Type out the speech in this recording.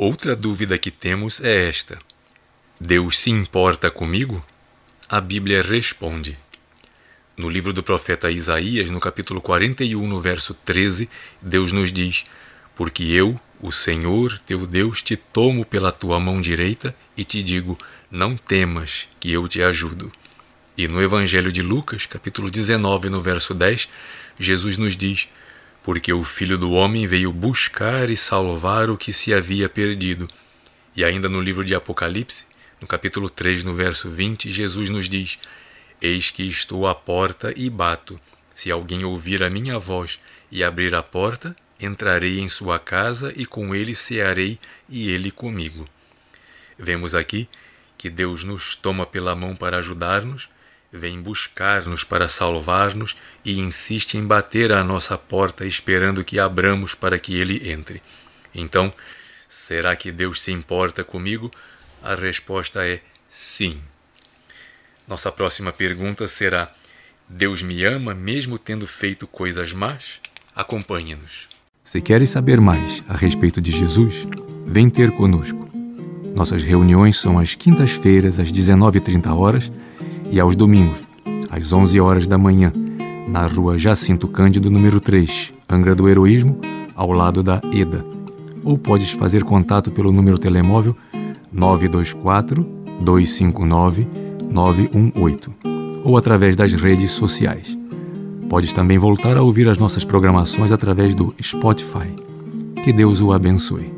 Outra dúvida que temos é esta: Deus se importa comigo? A Bíblia responde. No livro do profeta Isaías, no capítulo 41, no verso 13, Deus nos diz: Porque eu, o Senhor, teu Deus, te tomo pela tua mão direita e te digo: Não temas, que eu te ajudo. E no Evangelho de Lucas, capítulo 19, no verso 10, Jesus nos diz: porque o Filho do Homem veio buscar e salvar o que se havia perdido. E ainda no livro de Apocalipse, no capítulo 3, no verso 20, Jesus nos diz: Eis que estou à porta e bato. Se alguém ouvir a minha voz e abrir a porta, entrarei em sua casa e com ele cearei e ele comigo. Vemos aqui que Deus nos toma pela mão para ajudar-nos vem buscar-nos para salvar-nos e insiste em bater à nossa porta esperando que abramos para que ele entre. Então, será que Deus se importa comigo? A resposta é sim. Nossa próxima pergunta será: Deus me ama mesmo tendo feito coisas más? Acompanhe-nos. Se queres saber mais a respeito de Jesus, vem ter conosco. Nossas reuniões são às quintas-feiras às 19h30 e aos domingos, às 11 horas da manhã, na rua Jacinto Cândido, número 3, Angra do Heroísmo, ao lado da EDA. Ou podes fazer contato pelo número telemóvel 924 259 918 ou através das redes sociais. Podes também voltar a ouvir as nossas programações através do Spotify. Que Deus o abençoe.